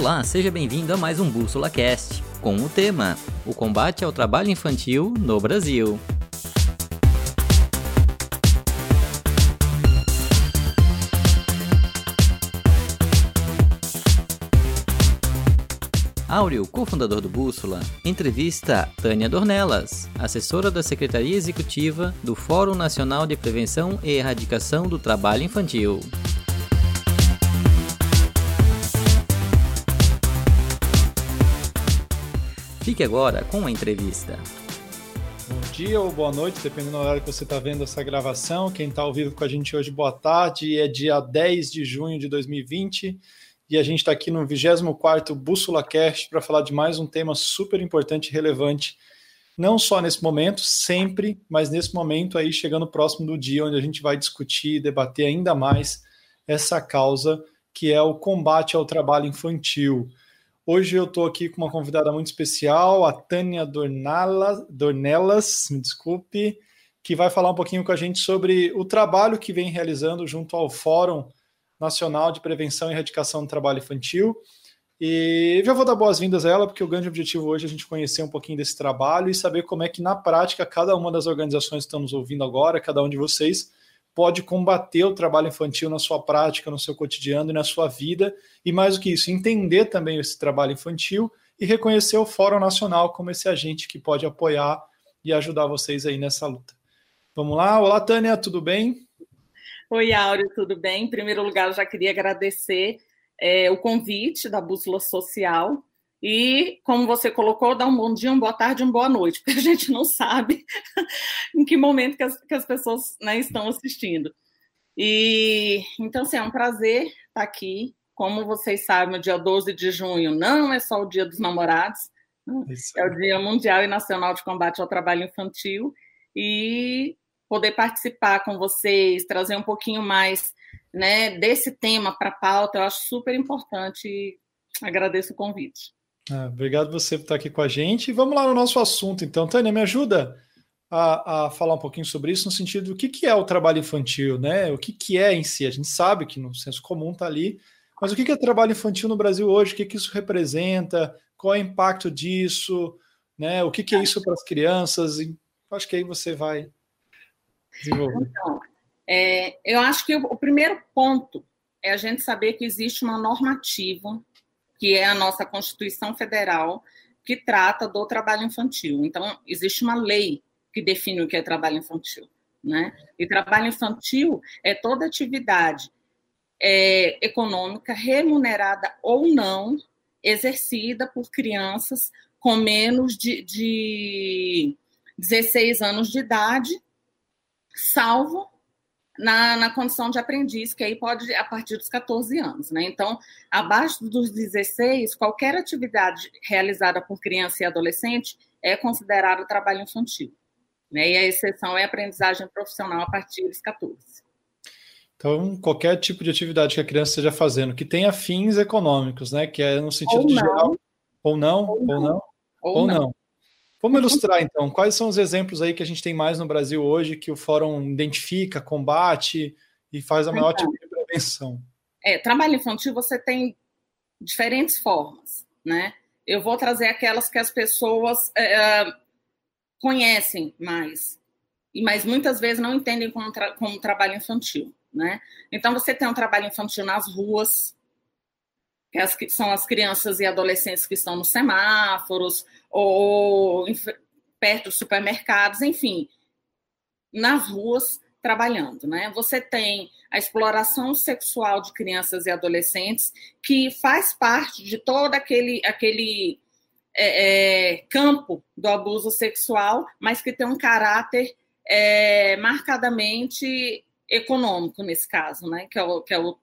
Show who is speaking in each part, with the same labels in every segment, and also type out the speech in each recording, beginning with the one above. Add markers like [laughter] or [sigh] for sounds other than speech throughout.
Speaker 1: Olá, seja bem-vindo a mais um Bússola Cast, com o tema: O combate ao trabalho infantil no Brasil. Áureo, cofundador do Bússola, entrevista Tânia Dornelas, assessora da Secretaria Executiva do Fórum Nacional de Prevenção e Erradicação do Trabalho Infantil. Fique agora com a entrevista.
Speaker 2: Bom dia ou boa noite, dependendo do horário que você está vendo essa gravação. Quem está ao vivo com a gente hoje, boa tarde. É dia 10 de junho de 2020 e a gente está aqui no 24 Bússola Cast para falar de mais um tema super importante e relevante, não só nesse momento, sempre, mas nesse momento aí, chegando próximo do dia onde a gente vai discutir e debater ainda mais essa causa que é o combate ao trabalho infantil. Hoje eu estou aqui com uma convidada muito especial, a Tânia Dornelas, me desculpe, que vai falar um pouquinho com a gente sobre o trabalho que vem realizando junto ao Fórum Nacional de Prevenção e Erradicação do Trabalho Infantil. E já vou dar boas-vindas a ela, porque o grande objetivo hoje é a gente conhecer um pouquinho desse trabalho e saber como é que, na prática, cada uma das organizações que estão nos ouvindo agora, cada um de vocês, pode combater o trabalho infantil na sua prática, no seu cotidiano e na sua vida, e mais do que isso, entender também esse trabalho infantil e reconhecer o Fórum Nacional como esse agente que pode apoiar e ajudar vocês aí nessa luta. Vamos lá? Olá, Tânia, tudo bem?
Speaker 3: Oi, Áureo, tudo bem? Em primeiro lugar, eu já queria agradecer é, o convite da Bússola Social e, como você colocou, dar um bom dia, uma boa tarde, uma boa noite, porque a gente não sabe [laughs] em que momento que as, que as pessoas né, estão assistindo. E então, assim, é um prazer estar aqui. Como vocês sabem, o dia 12 de junho não é só o dia dos namorados, né? é o Dia Mundial e Nacional de Combate ao Trabalho Infantil. E poder participar com vocês, trazer um pouquinho mais né, desse tema para a pauta, eu acho super importante e agradeço o convite.
Speaker 2: Ah, obrigado você por estar aqui com a gente. Vamos lá no nosso assunto, então. Tânia, me ajuda a, a falar um pouquinho sobre isso, no sentido do que, que é o trabalho infantil, né? O que, que é em si? A gente sabe que no senso comum está ali, mas o que, que é trabalho infantil no Brasil hoje? O que, que isso representa? Qual é o impacto disso? Né? O que, que é isso para as crianças? E acho que aí você vai desenvolver.
Speaker 3: Então, é, eu acho que o, o primeiro ponto é a gente saber que existe uma normativa que é a nossa Constituição Federal, que trata do trabalho infantil. Então, existe uma lei que define o que é trabalho infantil. Né? E trabalho infantil é toda atividade é, econômica, remunerada ou não, exercida por crianças com menos de, de 16 anos de idade, salvo na, na condição de aprendiz, que aí pode a partir dos 14 anos. Né? Então, abaixo dos 16, qualquer atividade realizada por criança e adolescente é considerada trabalho infantil. Né? E a exceção é a aprendizagem profissional a partir dos 14.
Speaker 2: Então, qualquer tipo de atividade que a criança esteja fazendo que tenha fins econômicos, né? Que é no sentido de geral. Ou não, ou não, ou não. Ou não. Ou não. Vamos ilustrar então, quais são os exemplos aí que a gente tem mais no Brasil hoje que o fórum identifica, combate e faz a maior então, tipo de prevenção?
Speaker 3: É, trabalho infantil você tem diferentes formas, né? Eu vou trazer aquelas que as pessoas é, é conhecem mais, mas muitas vezes não entendem como, tra como trabalho infantil, né? Então você tem um trabalho infantil nas ruas, que, as, que são as crianças e adolescentes que estão nos semáforos ou perto dos supermercados, enfim, nas ruas trabalhando, né? Você tem a exploração sexual de crianças e adolescentes que faz parte de todo aquele aquele é, é, campo do abuso sexual, mas que tem um caráter é, marcadamente econômico nesse caso, né? Que é, o, que é o,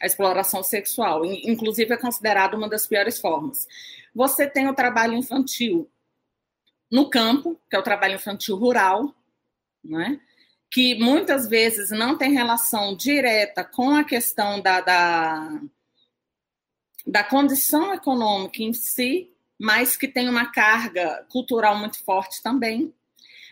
Speaker 3: a exploração sexual, inclusive é considerado uma das piores formas. Você tem o trabalho infantil no campo, que é o trabalho infantil rural, né? que muitas vezes não tem relação direta com a questão da, da, da condição econômica em si, mas que tem uma carga cultural muito forte também.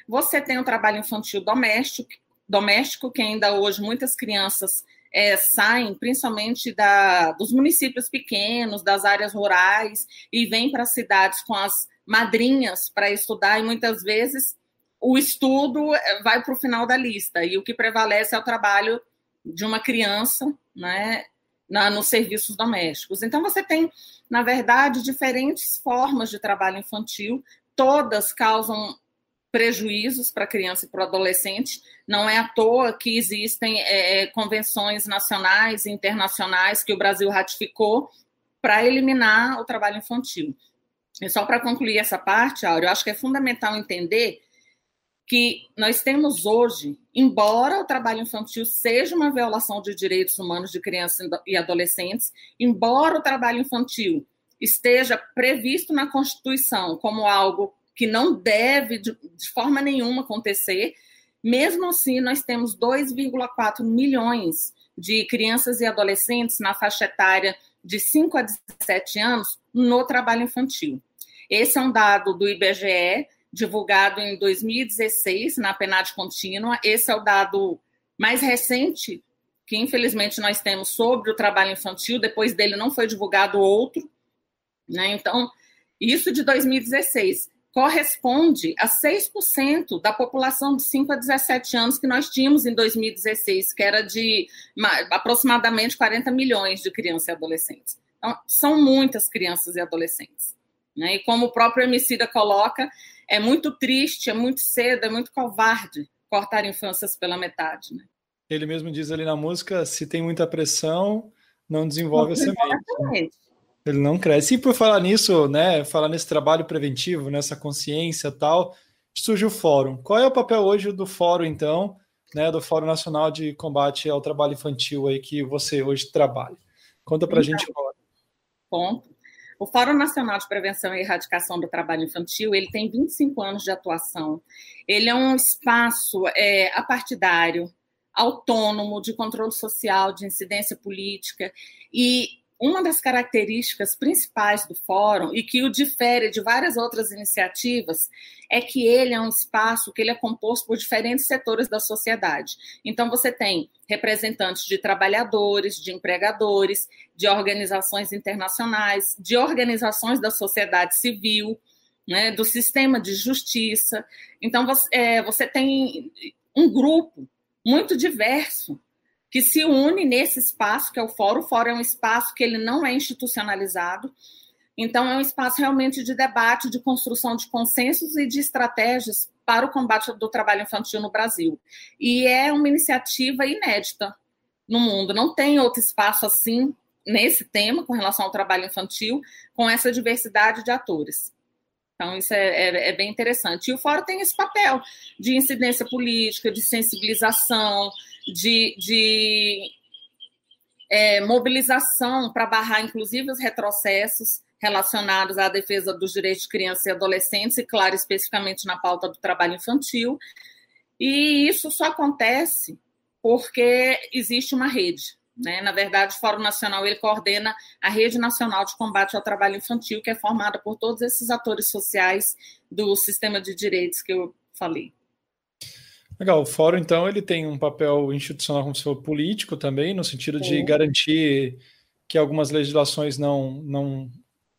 Speaker 3: Você tem o trabalho infantil doméstico, doméstico que ainda hoje muitas crianças é, saem principalmente da, dos municípios pequenos, das áreas rurais, e vêm para as cidades com as madrinhas para estudar, e muitas vezes o estudo é, vai para o final da lista, e o que prevalece é o trabalho de uma criança né, na, nos serviços domésticos. Então, você tem, na verdade, diferentes formas de trabalho infantil, todas causam prejuízos para a criança e para o adolescente. Não é à toa que existem é, é, convenções nacionais e internacionais que o Brasil ratificou para eliminar o trabalho infantil. E só para concluir essa parte, Áureo, eu acho que é fundamental entender que nós temos hoje, embora o trabalho infantil seja uma violação de direitos humanos de crianças e adolescentes, embora o trabalho infantil esteja previsto na Constituição como algo que não deve de, de forma nenhuma acontecer, mesmo assim nós temos 2,4 milhões de crianças e adolescentes na faixa etária de 5 a 17 anos no trabalho infantil. Esse é um dado do IBGE, divulgado em 2016 na PNAD contínua. Esse é o dado mais recente que, infelizmente, nós temos sobre o trabalho infantil. Depois dele não foi divulgado outro. Né? Então, isso de 2016 corresponde a 6% da população de 5 a 17 anos que nós tínhamos em 2016, que era de aproximadamente 40 milhões de crianças e adolescentes. Então, são muitas crianças e adolescentes. Né? E como o próprio Emicida coloca, é muito triste, é muito cedo, é muito covarde cortar infâncias pela metade. Né?
Speaker 2: Ele mesmo diz ali na música: se tem muita pressão, não desenvolve a semente. Ele não cresce. E por falar nisso, né, falar nesse trabalho preventivo, nessa consciência tal, surge o fórum. Qual é o papel hoje do fórum, então, né, do Fórum Nacional de Combate ao Trabalho Infantil aí que você hoje trabalha? Conta para a gente agora.
Speaker 3: Ponto. O Fórum Nacional de Prevenção e Erradicação do Trabalho Infantil, ele tem 25 anos de atuação. Ele é um espaço é, apartidário, autônomo, de controle social, de incidência política, e uma das características principais do fórum e que o difere de várias outras iniciativas é que ele é um espaço que ele é composto por diferentes setores da sociedade. Então você tem representantes de trabalhadores, de empregadores, de organizações internacionais, de organizações da sociedade civil, né, do sistema de justiça. Então você, é, você tem um grupo muito diverso que se une nesse espaço, que é o fórum. O fórum é um espaço que ele não é institucionalizado, então é um espaço realmente de debate, de construção de consensos e de estratégias para o combate do trabalho infantil no Brasil. E é uma iniciativa inédita no mundo. Não tem outro espaço assim nesse tema com relação ao trabalho infantil, com essa diversidade de atores. Então, isso é, é, é, bem interessante. E o Fórum tem esse papel de incidência política, de sensibilização, de, de é, mobilização para barrar, inclusive, os retrocessos relacionados à defesa dos direitos de crianças e adolescentes, e, claro, especificamente na pauta do trabalho infantil. E isso só acontece porque existe uma rede. Né? Na verdade, o Fórum Nacional ele coordena a Rede Nacional de Combate ao Trabalho Infantil, que é formada por todos esses atores sociais do sistema de direitos que eu falei.
Speaker 2: Legal, o fórum, então, ele tem um papel institucional, como se for político também, no sentido de garantir que algumas legislações não, não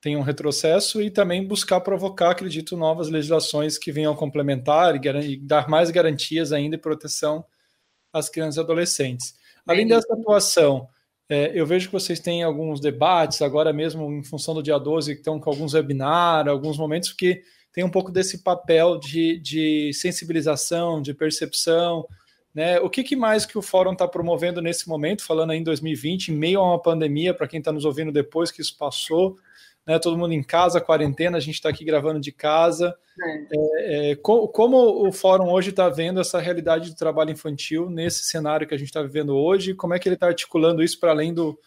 Speaker 2: tenham retrocesso e também buscar provocar, acredito, novas legislações que venham complementar e, e dar mais garantias ainda e proteção às crianças e adolescentes. Além dessa atuação, é, eu vejo que vocês têm alguns debates, agora mesmo em função do dia 12, que estão com alguns webinars, alguns momentos que tem um pouco desse papel de, de sensibilização, de percepção. Né? O que, que mais que o Fórum está promovendo nesse momento, falando aí em 2020, em meio a uma pandemia, para quem está nos ouvindo depois que isso passou, né? todo mundo em casa, quarentena, a gente está aqui gravando de casa. É. É, é, co como o Fórum hoje está vendo essa realidade do trabalho infantil nesse cenário que a gente está vivendo hoje? Como é que ele está articulando isso para além do,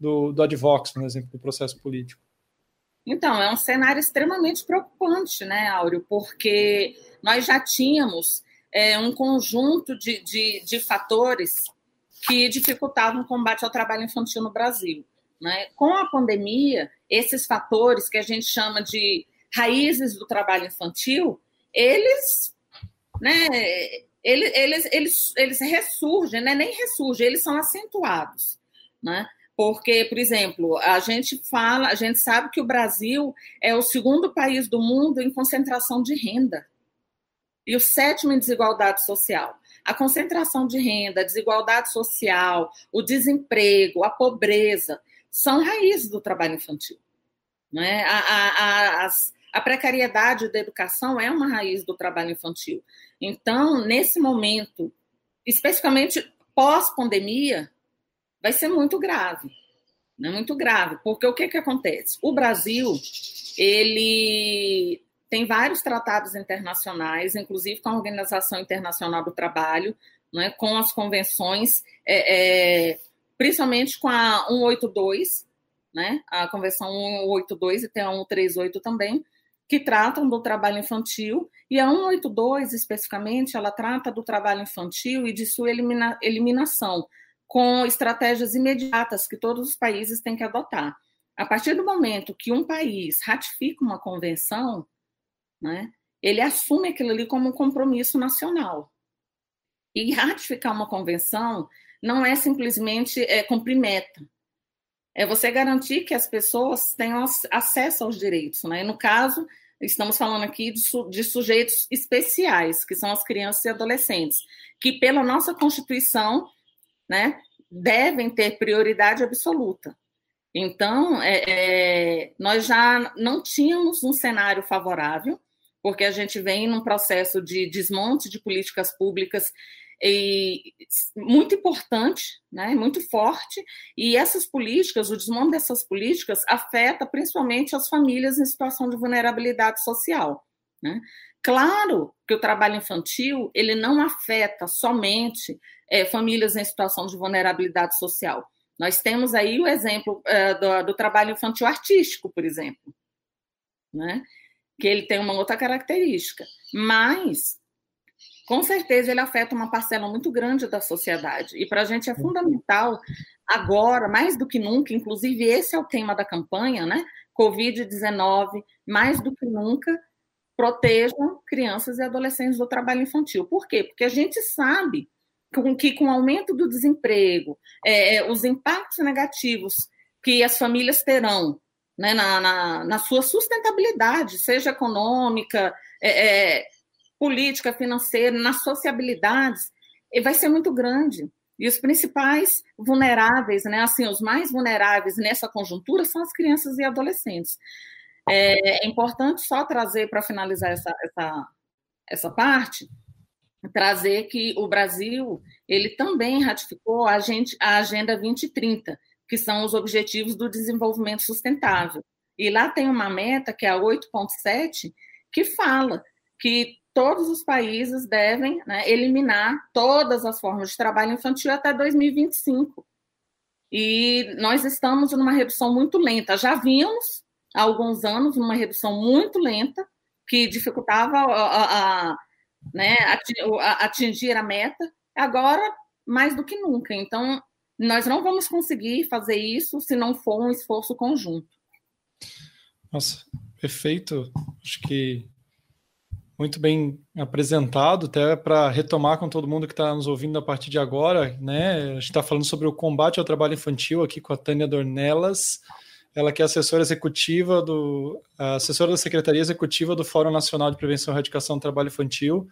Speaker 2: do, do Advox, por exemplo, do processo político?
Speaker 3: Então, é um cenário extremamente preocupante, né, Áureo? Porque nós já tínhamos é, um conjunto de, de, de fatores que dificultavam o combate ao trabalho infantil no Brasil. Né? Com a pandemia, esses fatores que a gente chama de raízes do trabalho infantil, eles né, eles, eles, eles, eles ressurgem, né? nem ressurgem, eles são acentuados. Né? Porque, por exemplo, a gente fala, a gente sabe que o Brasil é o segundo país do mundo em concentração de renda e o sétimo em desigualdade social. A concentração de renda, a desigualdade social, o desemprego, a pobreza são raízes do trabalho infantil. Né? A, a, a, a precariedade da educação é uma raiz do trabalho infantil. Então, nesse momento, especificamente pós-pandemia, vai ser muito grave. Né? Muito grave, porque o que, que acontece? O Brasil, ele tem vários tratados internacionais, inclusive com a Organização Internacional do Trabalho, né, com as convenções, é, é, principalmente com a 182, né, a Convenção 182 e tem a 138 também, que tratam do trabalho infantil, e a 182, especificamente, ela trata do trabalho infantil e de sua elimina, eliminação, com estratégias imediatas que todos os países têm que adotar. A partir do momento que um país ratifica uma convenção, né, ele assume aquilo ali como um compromisso nacional. E ratificar uma convenção não é simplesmente é, cumprir meta, é você garantir que as pessoas tenham acesso aos direitos. Né? No caso, estamos falando aqui de, su de, sujeitos especiais, que são as crianças e adolescentes, que pela nossa Constituição, né, devem ter prioridade absoluta. Então, é, é, nós já não tínhamos um cenário favorável, porque a gente vem num processo de desmonte de políticas públicas e muito importante, né, muito forte, e essas políticas, o desmonte dessas políticas afeta principalmente as famílias em situação de vulnerabilidade social. Né? Claro que o trabalho infantil ele não afeta somente é, famílias em situação de vulnerabilidade social. Nós temos aí o exemplo é, do, do, trabalho infantil artístico, por exemplo, né? que ele tem uma outra característica, mas com certeza ele afeta uma parcela muito grande da sociedade. E para a gente é fundamental, agora, mais do que nunca, inclusive esse é o tema da campanha, né? Covid-19, mais do que nunca, protejam crianças e adolescentes do trabalho infantil. Por quê? Porque a gente sabe que com o aumento do desemprego, é, é, os impactos negativos que as famílias terão né, na, na, na, sua sustentabilidade, seja econômica, é, é política, financeira, nas sociabilidades, vai ser muito grande. E os principais vulneráveis, né, assim, os mais vulneráveis nessa conjuntura são as crianças e adolescentes. É, é importante só trazer, para finalizar essa, essa, essa parte, trazer que o Brasil ele também ratificou a, gente, a Agenda 2030, que são os Objetivos do Desenvolvimento Sustentável. E lá tem uma meta, que é a 8.7, que fala que todos os países devem né, eliminar todas as formas de trabalho infantil até 2025. E nós estamos numa redução muito lenta. Já vimos há alguns anos uma redução muito lenta que dificultava a, a, né, atingir a meta. Agora, mais do que nunca. Então, nós não vamos conseguir fazer isso se não for um esforço conjunto.
Speaker 2: Nossa, perfeito. Acho que muito bem apresentado, até para retomar com todo mundo que está nos ouvindo a partir de agora, né? A gente está falando sobre o combate ao trabalho infantil aqui com a Tânia Dornelas, ela que é assessora executiva do assessora da Secretaria Executiva do Fórum Nacional de Prevenção e Erradicação do Trabalho Infantil,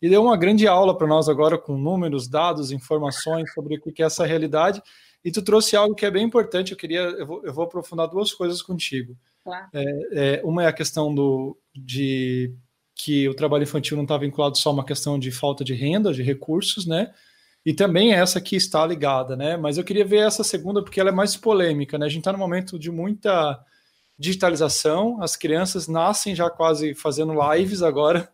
Speaker 2: e deu uma grande aula para nós agora com números, dados, informações sobre o que é essa realidade. E tu trouxe algo que é bem importante. Eu queria, eu vou, eu vou aprofundar duas coisas contigo. Claro. É, é, uma é a questão do de que o trabalho infantil não está vinculado só a uma questão de falta de renda, de recursos, né? E também essa que está ligada, né? Mas eu queria ver essa segunda porque ela é mais polêmica, né? A gente está num momento de muita digitalização, as crianças nascem já quase fazendo lives agora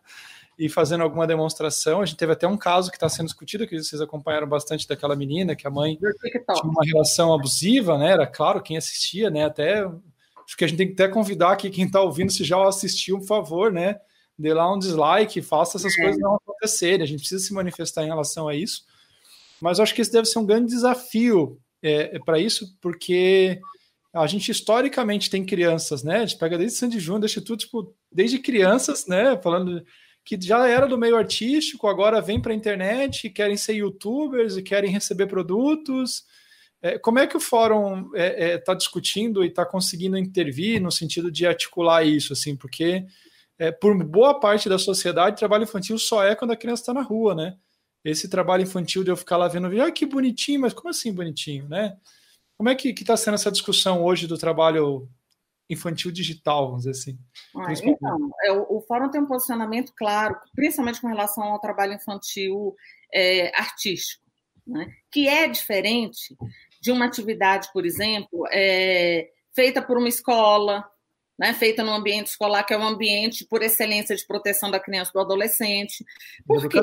Speaker 2: e fazendo alguma demonstração. A gente teve até um caso que está sendo discutido, que vocês acompanharam bastante daquela menina, que a mãe tinha uma relação abusiva, né? Era claro quem assistia, né? Até acho que a gente tem que até convidar aqui quem está ouvindo, se já assistiu, por favor, né? dê lá um dislike, faça essas é. coisas não acontecerem. A gente precisa se manifestar em relação a isso. Mas acho que esse deve ser um grande desafio é, é para isso, porque a gente historicamente tem crianças, né? A gente pega desde Sandy Júnior, deixa tudo, tipo, desde crianças, né? Falando que já era do meio artístico, agora vem para a internet, querem ser youtubers e querem receber produtos. É, como é que o fórum está é, é, tá discutindo e está conseguindo intervir no sentido de articular isso, assim, porque é, por boa parte da sociedade, trabalho infantil só é quando a criança está na rua, né? Esse trabalho infantil de eu ficar lá vendo ah, que bonitinho, mas como assim bonitinho, né? Como é que está sendo essa discussão hoje do trabalho infantil digital, vamos dizer assim?
Speaker 3: Ah, então, é, o, o, fórum tem um posicionamento claro, principalmente com relação ao trabalho infantil é, artístico, né? que é diferente de uma atividade, por exemplo, é, feita por uma escola, né, feita no ambiente escolar, que é um ambiente por excelência de proteção da criança e do adolescente. Por quê?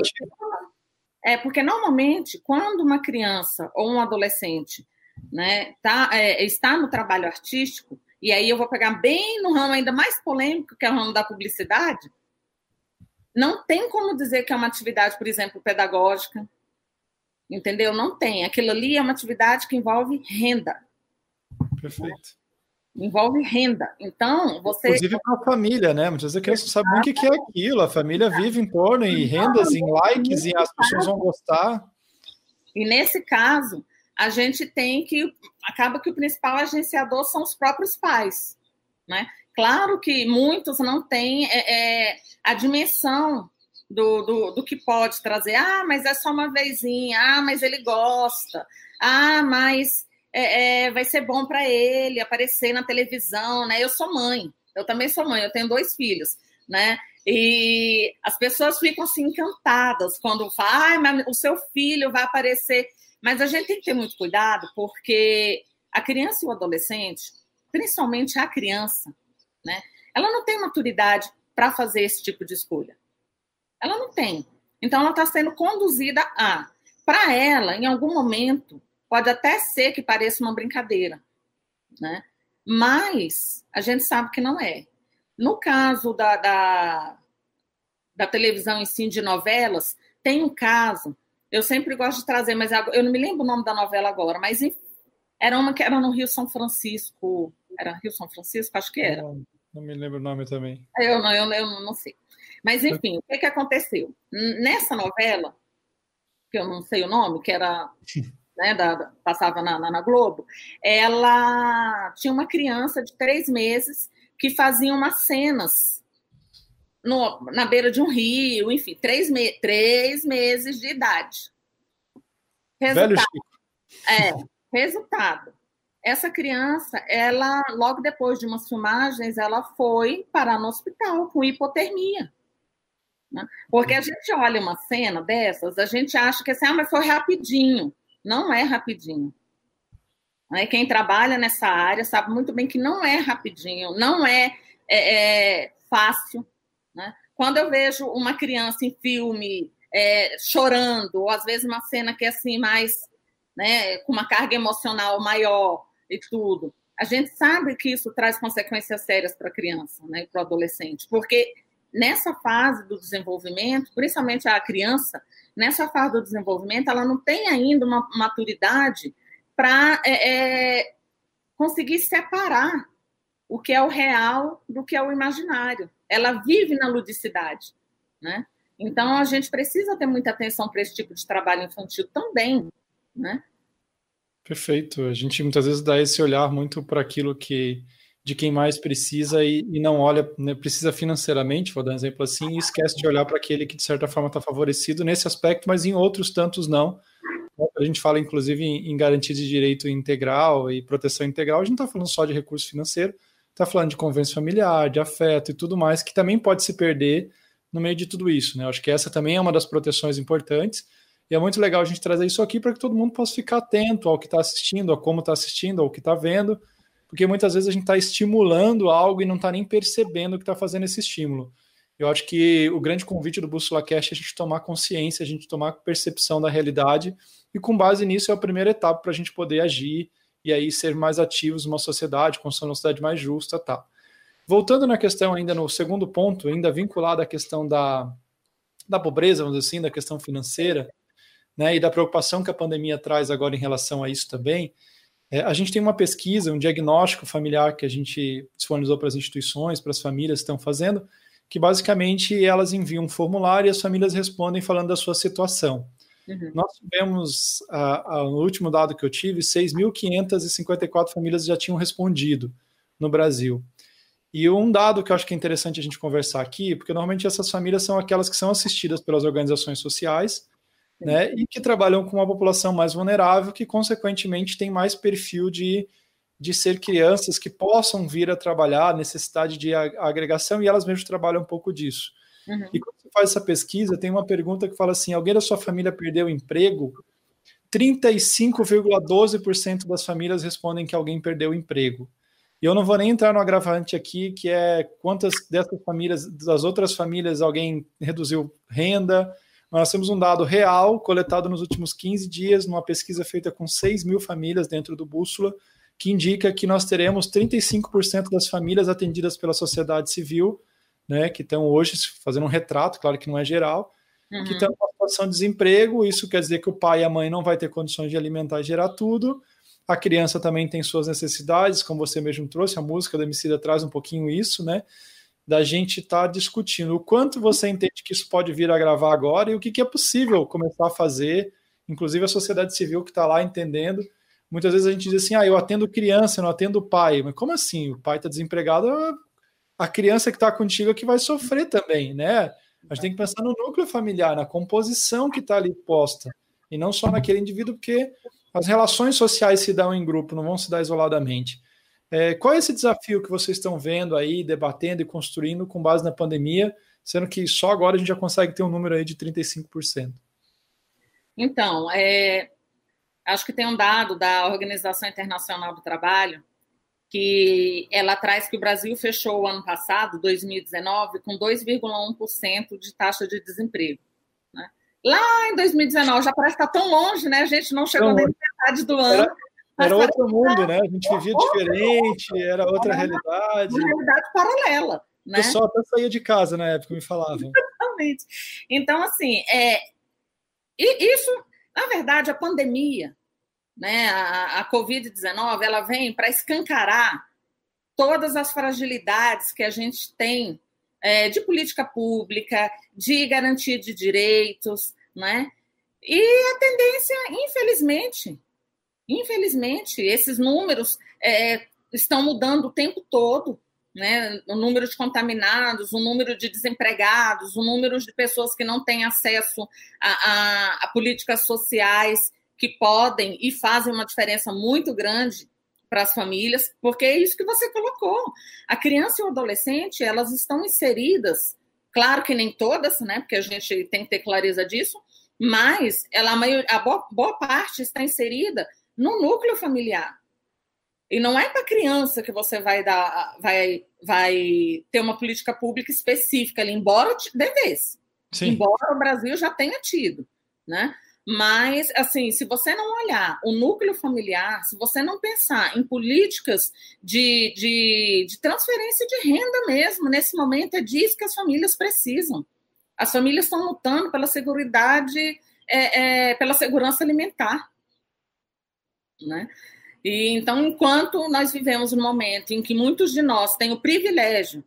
Speaker 3: É porque normalmente, quando uma criança ou um adolescente né, tá, é, está no trabalho artístico, e aí eu vou pegar bem no ramo ainda mais polêmico, que é o ramo da publicidade, não tem como dizer que é uma atividade, por exemplo, pedagógica, Entendeu? Não tem. Aquilo ali é uma atividade que envolve renda.
Speaker 2: Perfeito.
Speaker 3: Envolve renda. Então, você.
Speaker 2: Inclusive para a família, né? Muitas vezes a criança não sabe nem o que é aquilo. A família vive em torno, em rendas, em likes, e as pessoas vão gostar.
Speaker 3: E nesse caso, a gente tem que. Acaba que o principal agenciador são os próprios pais. Né? Claro que muitos não têm é, é, a dimensão do, do, do, que pode trazer. Ah, mas é só uma vezinha. Ah, mas ele gosta. Ah, mas é, é, vai ser bom para ele aparecer na televisão, né? Eu sou mãe. Eu também sou mãe. Eu tenho dois filhos, né? E as pessoas ficam assim encantadas quando falam, ah, o seu filho vai aparecer. Mas a gente tem que ter muito cuidado, porque a criança e o adolescente, principalmente a criança, né? Ela não tem maturidade para fazer esse tipo de escolha. Ela não tem. Então, ela está sendo conduzida a. Para ela, em algum momento, pode até ser que pareça uma brincadeira, né? Mas a gente sabe que não é. No caso da, da, da televisão em si, de novelas, tem um caso, eu sempre gosto de trazer, mas eu não me lembro o nome da novela agora, mas era uma que era no Rio São Francisco. Era Rio São Francisco? Acho que era.
Speaker 2: Não, não me lembro o nome também.
Speaker 3: Eu não, eu, eu não sei. Mas, enfim, o que, que aconteceu? Nessa novela, que eu não sei o nome, que era. [laughs] Né, da, passava na, na, na Globo, ela tinha uma criança de três meses que fazia umas cenas no, na beira de um rio, enfim, três, me, três meses de idade. Resultado, é, resultado. Essa criança, ela, logo depois de umas filmagens, ela foi parar no hospital com hipotermia. Né? Porque a gente olha uma cena dessas, a gente acha que assim, ah, mas foi rapidinho. Não é rapidinho. Né? Quem trabalha nessa área sabe muito bem que não é rapidinho, não é, é, é fácil. Né? Quando eu vejo uma criança em filme é, chorando, ou às vezes uma cena que é assim mais né, com uma carga emocional maior e tudo, a gente sabe que isso traz consequências sérias para a criança, né, para o adolescente, porque nessa fase do desenvolvimento, principalmente a criança, nessa fase do desenvolvimento, ela não tem ainda uma maturidade para é, é, conseguir separar o que é o real do que é o imaginário. Ela vive na ludicidade, né? Então a gente precisa ter muita atenção para esse tipo de trabalho infantil também, né?
Speaker 2: Perfeito. A gente muitas vezes dá esse olhar muito para aquilo que de quem mais precisa e, e não olha, né, precisa financeiramente, vou dar um exemplo assim, e esquece de olhar para aquele que de certa forma está favorecido nesse aspecto, mas em outros tantos não. A gente fala inclusive em, em garantia de direito integral e proteção integral, a gente não está falando só de recurso financeiro, está falando de convênio familiar, de afeto e tudo mais, que também pode se perder no meio de tudo isso. Né? acho que essa também é uma das proteções importantes. E é muito legal a gente trazer isso aqui para que todo mundo possa ficar atento ao que está assistindo, a como está assistindo, ao que está vendo, porque muitas vezes a gente está estimulando algo e não está nem percebendo que está fazendo esse estímulo. Eu acho que o grande convite do Bússola Cash é a gente tomar consciência, a gente tomar percepção da realidade, e com base nisso é a primeira etapa para a gente poder agir e aí ser mais ativos numa sociedade, construir uma sociedade mais justa, tá. Voltando na questão ainda no segundo ponto, ainda vinculado à questão da, da pobreza, vamos dizer assim, da questão financeira, né, e da preocupação que a pandemia traz agora em relação a isso também, é, a gente tem uma pesquisa, um diagnóstico familiar que a gente disponibilizou para as instituições, para as famílias que estão fazendo, que basicamente elas enviam um formulário e as famílias respondem falando da sua situação. Uhum. Nós tivemos, a, a, no último dado que eu tive, 6.554 famílias já tinham respondido no Brasil. E um dado que eu acho que é interessante a gente conversar aqui, porque normalmente essas famílias são aquelas que são assistidas pelas organizações sociais, né, e que trabalham com uma população mais vulnerável, que consequentemente tem mais perfil de, de ser crianças que possam vir a trabalhar, necessidade de agregação, e elas mesmas trabalham um pouco disso. Uhum. E quando você faz essa pesquisa, tem uma pergunta que fala assim: alguém da sua família perdeu o emprego? 35,12% das famílias respondem que alguém perdeu o emprego. E eu não vou nem entrar no agravante aqui, que é quantas dessas famílias, das outras famílias, alguém reduziu renda. Nós temos um dado real coletado nos últimos 15 dias, numa pesquisa feita com 6 mil famílias dentro do Bússola, que indica que nós teremos 35% das famílias atendidas pela sociedade civil, né, que estão hoje fazendo um retrato, claro que não é geral, uhum. que estão em situação de desemprego. Isso quer dizer que o pai e a mãe não vai ter condições de alimentar e gerar tudo a criança também tem suas necessidades, como você mesmo trouxe, a música da Emicida traz um pouquinho isso, né? Da gente estar tá discutindo o quanto você entende que isso pode vir a gravar agora e o que, que é possível começar a fazer, inclusive a sociedade civil que está lá entendendo. Muitas vezes a gente diz assim, ah, eu atendo criança, eu não atendo pai. Mas como assim? O pai está desempregado, a criança que está contigo é que vai sofrer também, né? A gente tem que pensar no núcleo familiar, na composição que está ali posta, e não só naquele indivíduo, porque as relações sociais se dão em grupo, não vão se dar isoladamente. É, qual é esse desafio que vocês estão vendo aí, debatendo e construindo com base na pandemia, sendo que só agora a gente já consegue ter um número aí de 35%?
Speaker 3: Então, é, acho que tem um dado da Organização Internacional do Trabalho que ela traz que o Brasil fechou o ano passado, 2019, com 2,1% de taxa de desemprego. Lá em 2019, já parece que está tão longe, né? A gente não chegou nem na metade do ano.
Speaker 2: Era outro mundo, né? A gente vivia diferente, era outra realidade.
Speaker 3: Uma realidade paralela. Né?
Speaker 2: O pessoal até saía de casa na época, me falavam.
Speaker 3: Exatamente. Então, assim, é, e isso, na verdade, a pandemia, né, a, a Covid-19, ela vem para escancarar todas as fragilidades que a gente tem é, de política pública, de garantia de direitos, né? E a tendência, infelizmente, infelizmente, esses números é, estão mudando o tempo todo, né? O número de contaminados, o número de desempregados, o número de pessoas que não têm acesso a, a, a políticas sociais que podem e fazem uma diferença muito grande para as famílias, porque é isso que você colocou. A criança e o adolescente, elas estão inseridas, claro que nem todas, né? Porque a gente tem que ter clareza disso, mas ela, a, maior, a boa, boa parte está inserida no núcleo familiar. E não é para a criança que você vai dar, vai, vai ter uma política pública específica ali, embora devesse. Embora o Brasil já tenha tido, né? Mas, assim, se você não olhar o núcleo familiar, se você não pensar em políticas de, de, de transferência de renda mesmo, nesse momento é disso que as famílias precisam. As famílias estão lutando pela segurança, é, é, pela segurança alimentar. Né? E, então, enquanto nós vivemos um momento em que muitos de nós têm o privilégio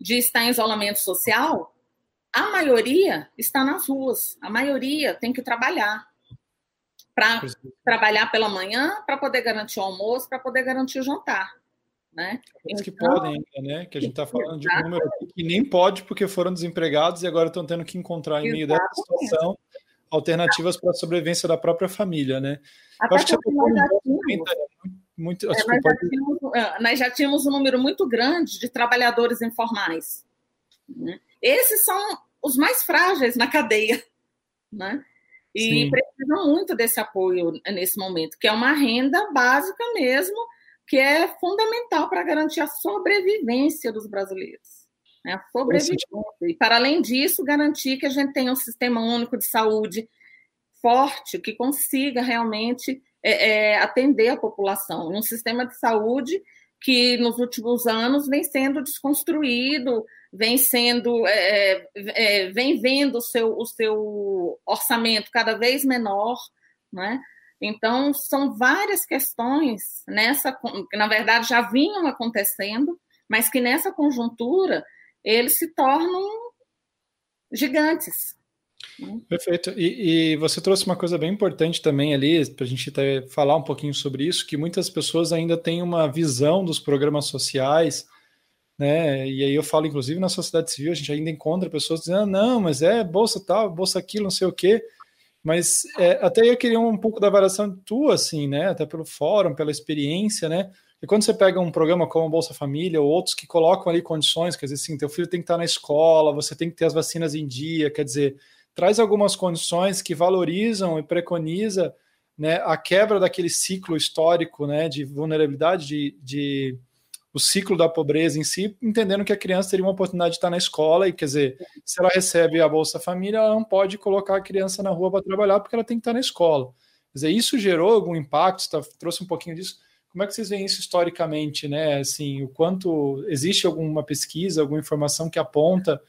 Speaker 3: de estar em isolamento social, a maioria está nas ruas, a maioria tem que trabalhar. Para trabalhar pela manhã, para poder garantir o almoço, para poder garantir o jantar. Né?
Speaker 2: Então, que podem né? Que a gente está falando de um número que nem pode porque foram desempregados e agora estão tendo que encontrar em meio dessa situação alternativas para a sobrevivência da própria família, né?
Speaker 3: Até acho que nós já, tínhamos, muito, é, nós, já tínhamos, é, nós já tínhamos um número muito grande de trabalhadores informais. Né? Esses são os mais frágeis na cadeia, né? E Sim. precisam muito desse apoio nesse momento, que é uma renda básica mesmo, que é fundamental para garantir a sobrevivência dos brasileiros. Né? A sobrevivência. E, para além disso, garantir que a gente tenha um sistema único de saúde forte, que consiga realmente é, é, atender a população. Um sistema de saúde que nos últimos anos vem sendo desconstruído, vem sendo, é, é, é, vem vendo o seu, o seu orçamento cada vez menor, né? Então, são várias questões nessa, que na verdade já vinham acontecendo, mas que nessa conjuntura eles se tornam gigantes.
Speaker 2: Né? Perfeito. E, e, você trouxe uma coisa bem importante também ali, para a gente falar um pouquinho sobre isso, que muitas pessoas ainda têm uma visão dos programas sociais, né? E aí eu falo, inclusive, na sociedade civil, a gente ainda encontra pessoas dizendo, ah, não, mas é bolsa tal, bolsa aquilo, não sei o quê. Mas é, até eu queria um pouco da avaliação tua, assim, né? Até pelo fórum, pela experiência, né? E quando você pega um programa como Bolsa Família ou outros que colocam ali condições, quer dizer, assim, teu filho tem que estar na escola, você tem que ter as vacinas em dia, quer dizer, traz algumas condições que valorizam e preconiza né, a quebra daquele ciclo histórico né, de vulnerabilidade, de, de, o ciclo da pobreza em si, entendendo que a criança teria uma oportunidade de estar na escola e, quer dizer, se ela recebe a Bolsa Família, ela não pode colocar a criança na rua para trabalhar porque ela tem que estar na escola. Quer dizer, isso gerou algum impacto, tá, trouxe um pouquinho disso. Como é que vocês veem isso historicamente, né? Assim, o quanto existe alguma pesquisa, alguma informação que aponta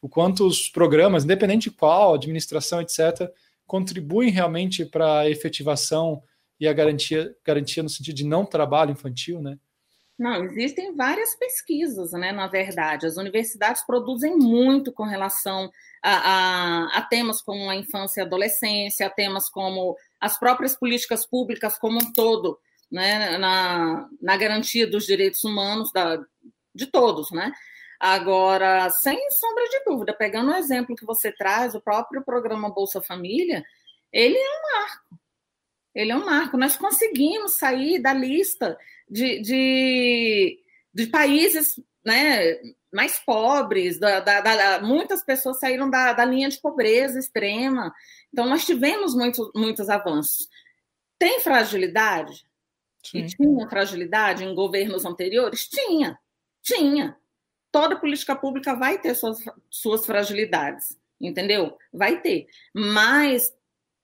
Speaker 2: o quanto os programas, independente de qual, administração, etc., contribuem realmente para a efetivação e a garantia, garantia no sentido de não trabalho infantil, né?
Speaker 3: Não, existem várias pesquisas, né? Na verdade, as universidades produzem muito com relação a, a, a, temas como a infância e adolescência, a temas como as próprias políticas públicas como um todo, né? Na, na garantia dos direitos humanos da, de todos, né? Agora, sem sombra de dúvida, pegando o exemplo que você traz, o próprio programa Bolsa Família, ele é um marco. Ele é um marco. Nós conseguimos sair da lista de, de, de países né, mais pobres, da, da, da, muitas pessoas saíram da, da linha de pobreza extrema. Então, nós tivemos muito, muitos avanços. Tem fragilidade? Sim. E tinha fragilidade em governos anteriores? Tinha, tinha. Toda política pública vai ter suas, suas fragilidades, entendeu? Vai ter. Mas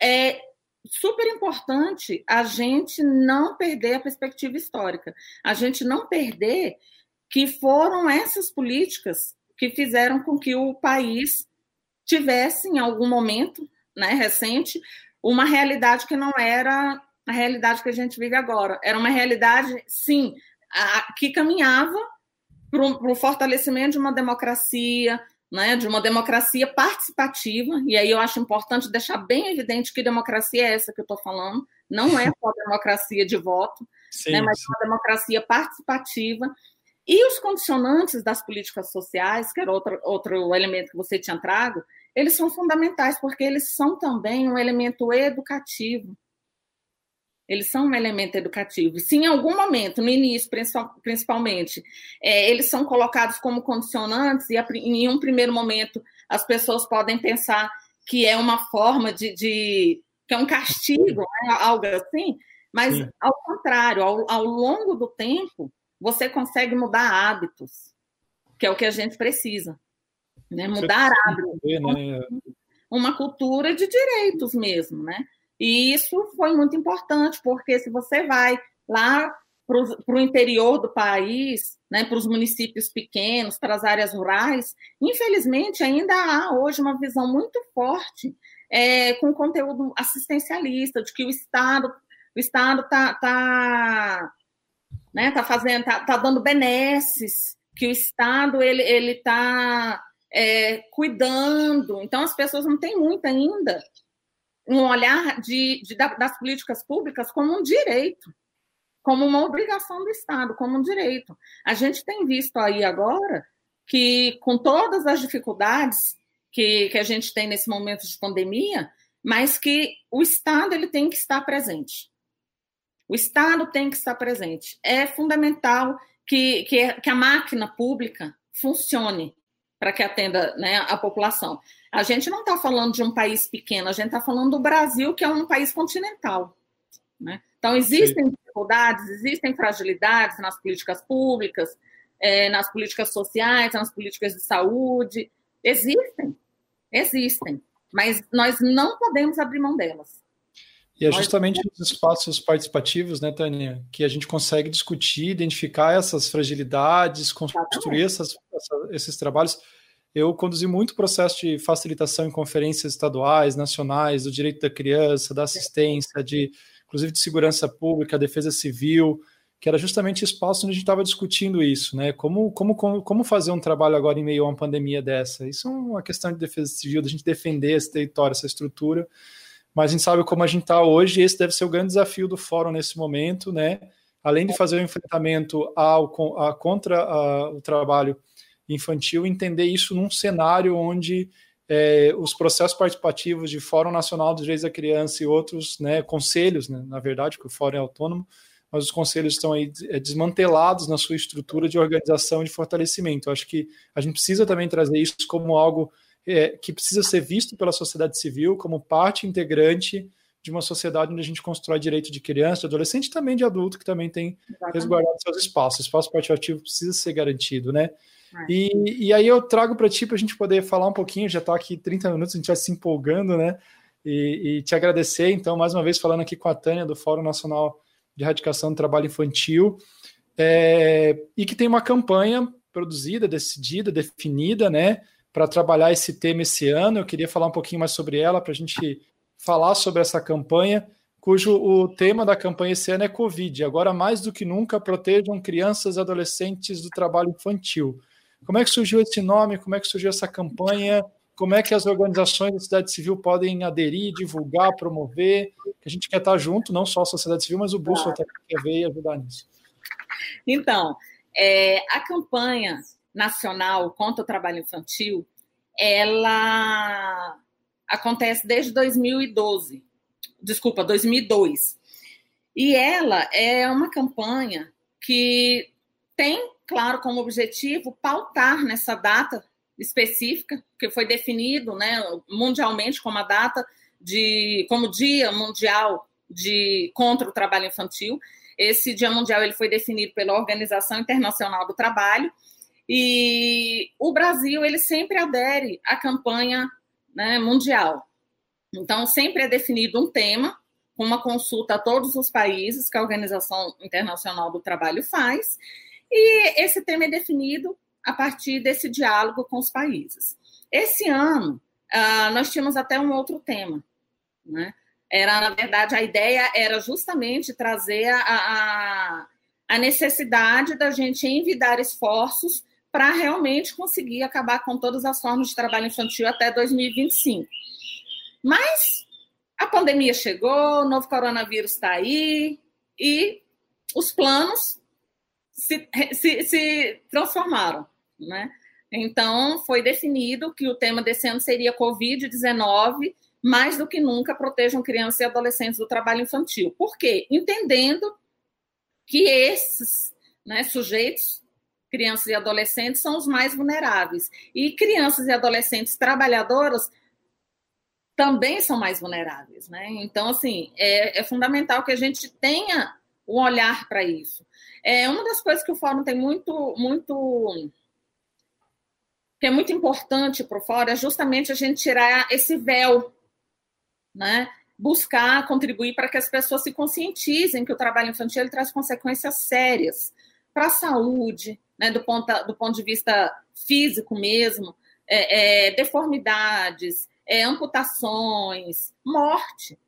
Speaker 3: é super importante a gente não perder a perspectiva histórica, a gente não perder que foram essas políticas que fizeram com que o país tivesse, em algum momento né, recente, uma realidade que não era a realidade que a gente vive agora. Era uma realidade, sim, a, que caminhava para o fortalecimento de uma democracia, né, de uma democracia participativa, e aí eu acho importante deixar bem evidente que democracia é essa que eu estou falando, não é só [laughs] democracia de voto, sim, né, mas sim. uma democracia participativa. E os condicionantes das políticas sociais, que era outro, outro elemento que você tinha trago, eles são fundamentais, porque eles são também um elemento educativo. Eles são um elemento educativo. Se em algum momento, no início principalmente, é, eles são colocados como condicionantes, e em um primeiro momento as pessoas podem pensar que é uma forma de. de que é um castigo, né? algo assim, mas Sim. ao contrário, ao, ao longo do tempo, você consegue mudar hábitos, que é o que a gente precisa. Né? Mudar hábitos. Né? Uma cultura de direitos mesmo, né? E isso foi muito importante, porque se você vai lá para o interior do país, né, para os municípios pequenos, para as áreas rurais, infelizmente ainda há hoje uma visão muito forte é, com conteúdo assistencialista, de que o Estado o Estado está tá, né, tá fazendo, tá, tá, dando benesses, que o Estado ele ele está é, cuidando. Então as pessoas não têm muito ainda um olhar de, de, das políticas públicas como um direito, como uma obrigação do Estado, como um direito. A gente tem visto aí agora que, com todas as dificuldades que, que a gente tem nesse momento de pandemia, mas que o Estado ele tem que estar presente. O Estado tem que estar presente. É fundamental que, que, que a máquina pública funcione para que atenda né, a população. A gente não está falando de um país pequeno, a gente está falando do Brasil, que é um país continental. Né? Então, existem Sim. dificuldades, existem fragilidades nas políticas públicas, é, nas políticas sociais, nas políticas de saúde. Existem, existem, mas nós não podemos abrir mão delas.
Speaker 2: E é justamente nos espaços participativos, né, Tânia, que a gente consegue discutir, identificar essas fragilidades, construir essas, esses trabalhos. Eu conduzi muito processo de facilitação em conferências estaduais, nacionais, do direito da criança, da assistência, de inclusive de segurança pública, defesa civil. que era justamente espaço onde a gente estava discutindo isso, né? Como, como, como fazer um trabalho agora em meio a uma pandemia dessa? Isso é uma questão de defesa civil, da gente defender esse território, essa estrutura, mas a gente sabe como a gente está hoje, e esse deve ser o grande desafio do fórum nesse momento, né? Além de fazer o enfrentamento ao, a, contra a, o trabalho infantil, entender isso num cenário onde é, os processos participativos de Fórum Nacional dos Direitos da Criança e outros né, conselhos, né, na verdade, porque o Fórum é autônomo, mas os conselhos estão aí é, desmantelados na sua estrutura de organização e de fortalecimento. Eu acho que a gente precisa também trazer isso como algo é, que precisa ser visto pela sociedade civil como parte integrante de uma sociedade onde a gente constrói direito de criança, de adolescente e também de adulto, que também tem Exatamente. resguardado seus espaços. O espaço participativo precisa ser garantido, né? É. E, e aí eu trago para ti para a gente poder falar um pouquinho, já está aqui 30 minutos, a gente vai se empolgando, né? E, e, te agradecer, então, mais uma vez, falando aqui com a Tânia do Fórum Nacional de Erradicação do Trabalho Infantil, é, e que tem uma campanha produzida, decidida, definida, né, para trabalhar esse tema esse ano. Eu queria falar um pouquinho mais sobre ela, para a gente falar sobre essa campanha, cujo o tema da campanha esse ano é Covid. Agora, mais do que nunca, protejam crianças e adolescentes do trabalho infantil. Como é que surgiu esse nome? Como é que surgiu essa campanha? como é que as organizações da sociedade civil podem aderir, divulgar, promover, que a gente quer estar junto, não só a sociedade civil, mas o Bússola claro. também quer ver e ajudar nisso.
Speaker 3: Então, é, a campanha nacional contra o trabalho infantil, ela acontece desde 2012, desculpa, 2002. E ela é uma campanha que tem, claro, como objetivo pautar nessa data específica, que foi definido né, mundialmente como a data de como Dia Mundial de contra o trabalho infantil. Esse Dia Mundial ele foi definido pela Organização Internacional do Trabalho e o Brasil ele sempre adere à campanha né, mundial. Então sempre é definido um tema com uma consulta a todos os países que a Organização Internacional do Trabalho faz e esse tema é definido a partir desse diálogo com os países. Esse ano, uh, nós tínhamos até um outro tema. Né? Era, na verdade, a ideia era justamente trazer a, a, a necessidade da gente envidar esforços para realmente conseguir acabar com todas as formas de trabalho infantil até 2025. Mas a pandemia chegou, o novo coronavírus está aí e os planos se, se, se transformaram né? Então, foi definido que o tema desse ano seria Covid-19, mais do que nunca protejam crianças e adolescentes do trabalho infantil. Por quê? Entendendo que esses né, sujeitos, crianças e adolescentes, são os mais vulneráveis. E crianças e adolescentes trabalhadoras também são mais vulneráveis. Né? Então, assim, é, é fundamental que a gente tenha um olhar para isso. É uma das coisas que o Fórum tem muito, muito que é muito importante para o fora é justamente a gente tirar esse véu, né? buscar contribuir para que as pessoas se conscientizem que o trabalho infantil traz consequências sérias para a saúde, né? do, ponto, do ponto de vista físico mesmo, é, é, deformidades, é, amputações, morte,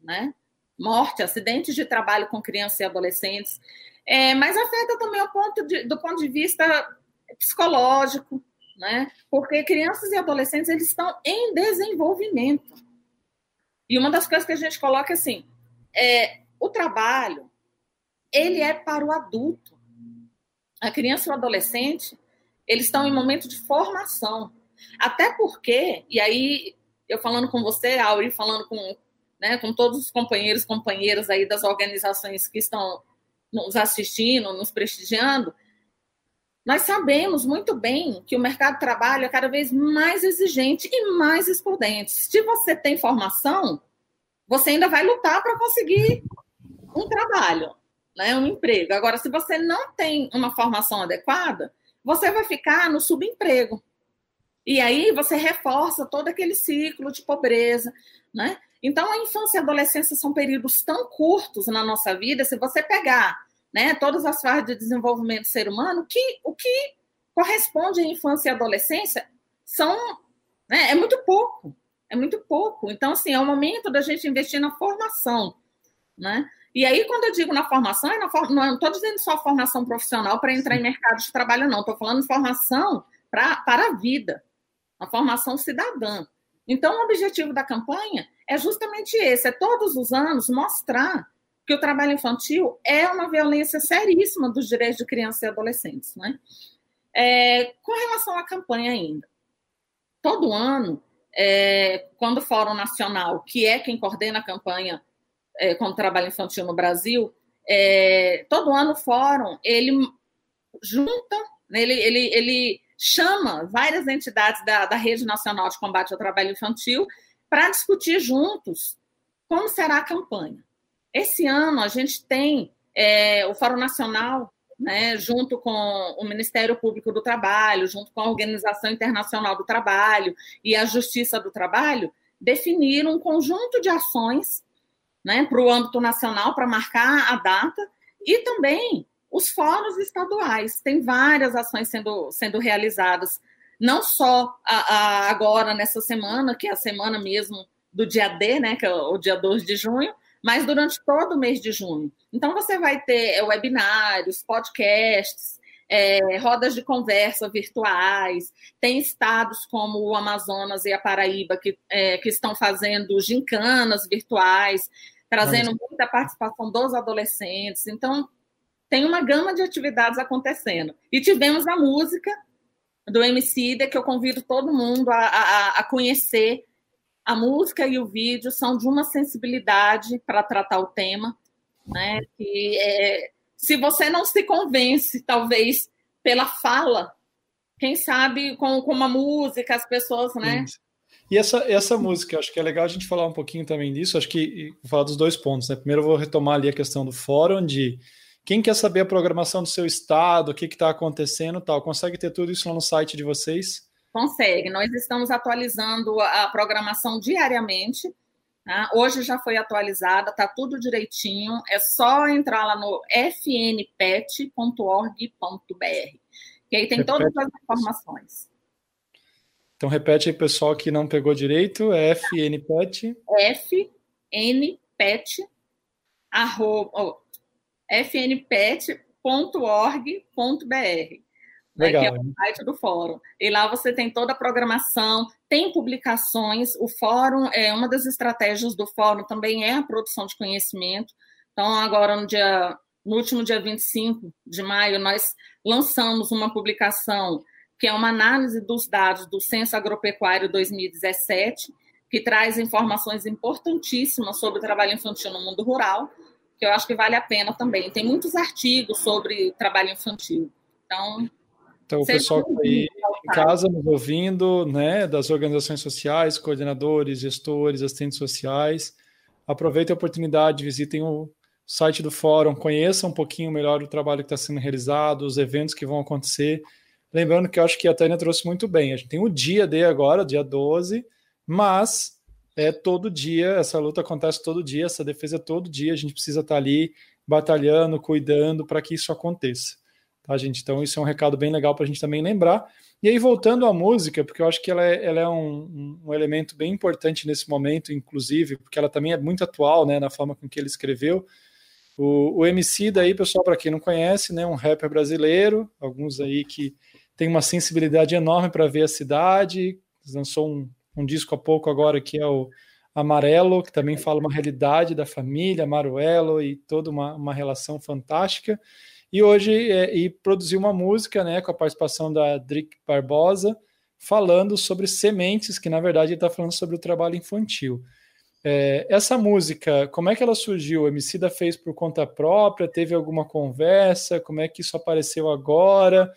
Speaker 3: né? morte, acidentes de trabalho com crianças e adolescentes, é, mas afeta também ponto de, do ponto de vista psicológico, né? Porque crianças e adolescentes eles estão em desenvolvimento. E uma das coisas que a gente coloca assim, é o trabalho, ele é para o adulto. A criança e o adolescente, eles estão em momento de formação. Até porque, e aí eu falando com você, Auri, falando com, né, com todos os companheiros, companheiras aí das organizações que estão nos assistindo, nos prestigiando, nós sabemos muito bem que o mercado de trabalho é cada vez mais exigente e mais excludente. Se você tem formação, você ainda vai lutar para conseguir um trabalho, né, um emprego. Agora, se você não tem uma formação adequada, você vai ficar no subemprego. E aí você reforça todo aquele ciclo de pobreza, né? Então, a infância e a adolescência são períodos tão curtos na nossa vida, se você pegar né, todas as fases de desenvolvimento do ser humano, que o que corresponde à infância e adolescência são né, é muito pouco, é muito pouco. Então, assim, é o momento da gente investir na formação, né? E aí, quando eu digo na formação, na for... não estou dizendo só formação profissional para entrar em mercado de trabalho, não. Estou falando formação pra, para a vida, a formação cidadã. Então, o objetivo da campanha é justamente esse: é todos os anos mostrar que o trabalho infantil é uma violência seríssima dos direitos de crianças e adolescentes. Né? É, com relação à campanha ainda, todo ano, é, quando o Fórum Nacional, que é quem coordena a campanha é, contra o trabalho infantil no Brasil, é, todo ano o Fórum, ele junta, né, ele, ele, ele chama várias entidades da, da Rede Nacional de Combate ao Trabalho Infantil para discutir juntos como será a campanha. Esse ano a gente tem é, o Fórum Nacional né, junto com o Ministério Público do Trabalho, junto com a Organização Internacional do Trabalho e a Justiça do Trabalho, definiram um conjunto de ações né, para o âmbito nacional, para marcar a data, e também os fóruns estaduais. Tem várias ações sendo, sendo realizadas, não só a, a agora, nessa semana, que é a semana mesmo do dia D, né, que é o dia 2 de junho, mas durante todo o mês de junho. Então, você vai ter é, webinários, podcasts, é, rodas de conversa virtuais, tem estados como o Amazonas e a Paraíba que, é, que estão fazendo gincanas virtuais, trazendo muita participação dos adolescentes. Então, tem uma gama de atividades acontecendo. E tivemos a música do Emicida, que eu convido todo mundo a, a, a conhecer a música e o vídeo são de uma sensibilidade para tratar o tema, né? Que é, se você não se convence, talvez pela fala, quem sabe com, com uma música as pessoas, né?
Speaker 2: E essa, essa música, acho que é legal a gente falar um pouquinho também disso. Acho que vou falar dos dois pontos. Né? Primeiro, eu vou retomar ali a questão do fórum, de quem quer saber a programação do seu estado, o que está acontecendo, tal. Consegue ter tudo isso lá no site de vocês?
Speaker 3: Consegue. Nós estamos atualizando a programação diariamente. Tá? Hoje já foi atualizada, está tudo direitinho. É só entrar lá no fnpet.org.br, que aí tem repete. todas as informações.
Speaker 2: Então repete aí, pessoal, que não pegou direito, é fnpet.
Speaker 3: fnpet, arroba, fnpet.org.br. Legal, né, que é o site do fórum. E lá você tem toda a programação, tem publicações. O fórum é uma das estratégias do fórum também é a produção de conhecimento. Então, agora no dia no último dia 25 de maio, nós lançamos uma publicação que é uma análise dos dados do Censo Agropecuário 2017, que traz informações importantíssimas sobre o trabalho infantil no mundo rural, que eu acho que vale a pena também. Tem muitos artigos sobre trabalho infantil. Então,
Speaker 2: então, o pessoal que está aí em casa nos ouvindo, né, das organizações sociais, coordenadores, gestores, assistentes sociais, aproveitem a oportunidade, visitem o site do fórum, conheçam um pouquinho melhor o trabalho que está sendo realizado, os eventos que vão acontecer. Lembrando que eu acho que a Tânia trouxe muito bem. A gente tem o dia D agora, dia 12, mas é todo dia, essa luta acontece todo dia, essa defesa é todo dia, a gente precisa estar tá ali batalhando, cuidando para que isso aconteça tá, gente? Então, isso é um recado bem legal para a gente também lembrar. E aí, voltando à música, porque eu acho que ela é, ela é um, um, elemento bem importante nesse momento, inclusive, porque ela também é muito atual, né, na forma com que ele escreveu. O, o MC daí, pessoal, para quem não conhece, né, um rapper brasileiro, alguns aí que tem uma sensibilidade enorme para ver a cidade, lançou um, um disco há pouco agora que é o Amarelo, que também fala uma realidade da família, Maruelo e toda uma, uma relação fantástica. E hoje é, e produziu uma música, né, com a participação da Drick Barbosa, falando sobre sementes, que na verdade ele está falando sobre o trabalho infantil. É, essa música, como é que ela surgiu? O Emicida fez por conta própria? Teve alguma conversa? Como é que isso apareceu agora?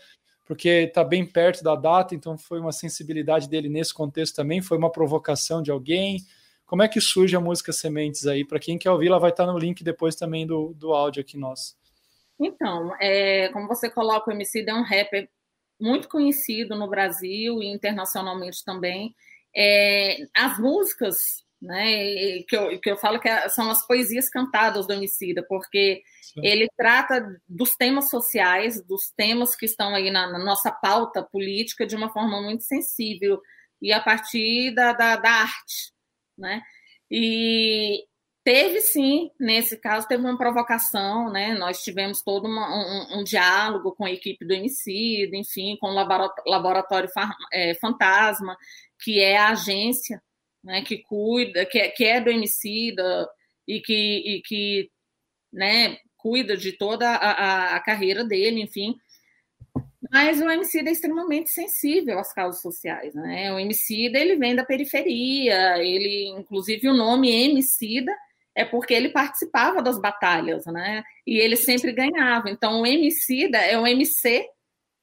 Speaker 2: Porque está bem perto da data, então foi uma sensibilidade dele nesse contexto também? Foi uma provocação de alguém? Como é que surge a música Sementes aí? Para quem quer ouvir, ela vai estar tá no link depois também do, do áudio aqui nosso.
Speaker 3: Então, é, como você coloca, o MC é um rapper muito conhecido no Brasil e internacionalmente também. É, as músicas, né, que eu, que eu falo que é, são as poesias cantadas do Emicida, porque Sim. ele trata dos temas sociais, dos temas que estão aí na, na, nossa pauta política de uma forma muito sensível e a partir da, da, da arte, né? E Teve sim, nesse caso, teve uma provocação, né? Nós tivemos todo uma, um, um, diálogo com a equipe do Emicida, enfim, com o Laboratório é, Fantasma, que é a agência né, que cuida, que é, que é do Emicida e que, e que né, cuida de toda a, a, a carreira dele, enfim. Mas o Emicida é extremamente sensível às causas sociais, né? O Emicida, ele vem da periferia, ele, inclusive, o nome Emicida é porque ele participava das batalhas, né? E ele sempre ganhava. Então, o homicida é o MC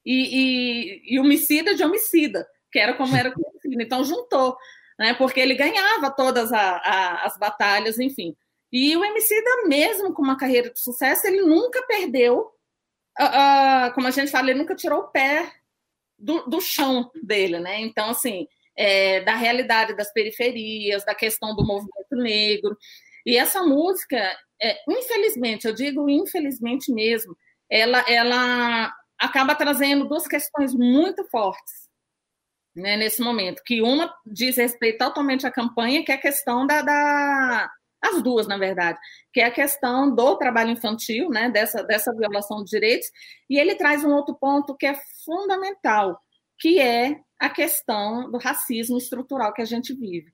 Speaker 3: e, e, e homicida de homicida, que era como era conhecido. Então, juntou, né? Porque ele ganhava todas a, a, as batalhas, enfim. E o homicida, mesmo com uma carreira de sucesso, ele nunca perdeu, uh, uh, como a gente fala, ele nunca tirou o pé do, do chão dele, né? Então, assim, é, da realidade das periferias, da questão do movimento negro. E essa música, é, infelizmente, eu digo infelizmente mesmo, ela, ela acaba trazendo duas questões muito fortes né, nesse momento, que uma diz respeito totalmente à campanha, que é a questão da, da as duas, na verdade, que é a questão do trabalho infantil, né, dessa, dessa violação de direitos, e ele traz um outro ponto que é fundamental, que é a questão do racismo estrutural que a gente vive.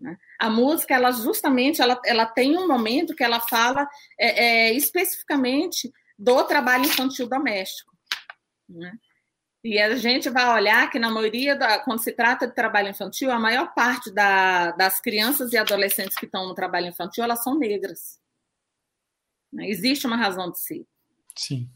Speaker 3: Né? A música, ela justamente, ela, ela tem um momento que ela fala é, é, especificamente do trabalho infantil doméstico. Né? E a gente vai olhar que, na maioria, da, quando se trata de trabalho infantil, a maior parte da, das crianças e adolescentes que estão no trabalho infantil, elas são negras. Existe uma razão de ser.
Speaker 2: Sim.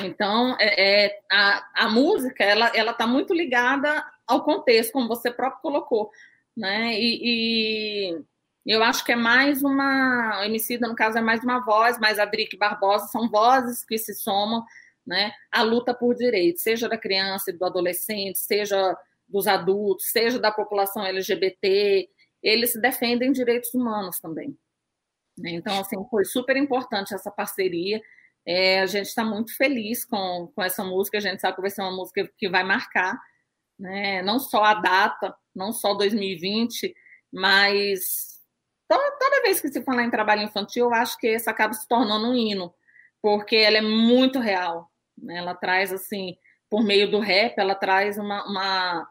Speaker 3: Então, é, é, a, a música, ela está muito ligada ao contexto, como você próprio colocou né? E, e, eu acho que é mais uma. O Emicida, no caso, é mais uma voz, mas a Drick Barbosa são vozes que se somam né, à luta por direitos, seja da criança e do adolescente, seja dos adultos, seja da população LGBT, eles defendem direitos humanos também. Né? Então, assim, foi super importante essa parceria. É, a gente está muito feliz com, com essa música, a gente sabe que vai ser uma música que vai marcar né? não só a data, não só 2020, mas toda, toda vez que se fala em trabalho infantil, eu acho que essa acaba se tornando um hino, porque ela é muito real. Né? Ela traz, assim, por meio do rap, ela traz uma, uma,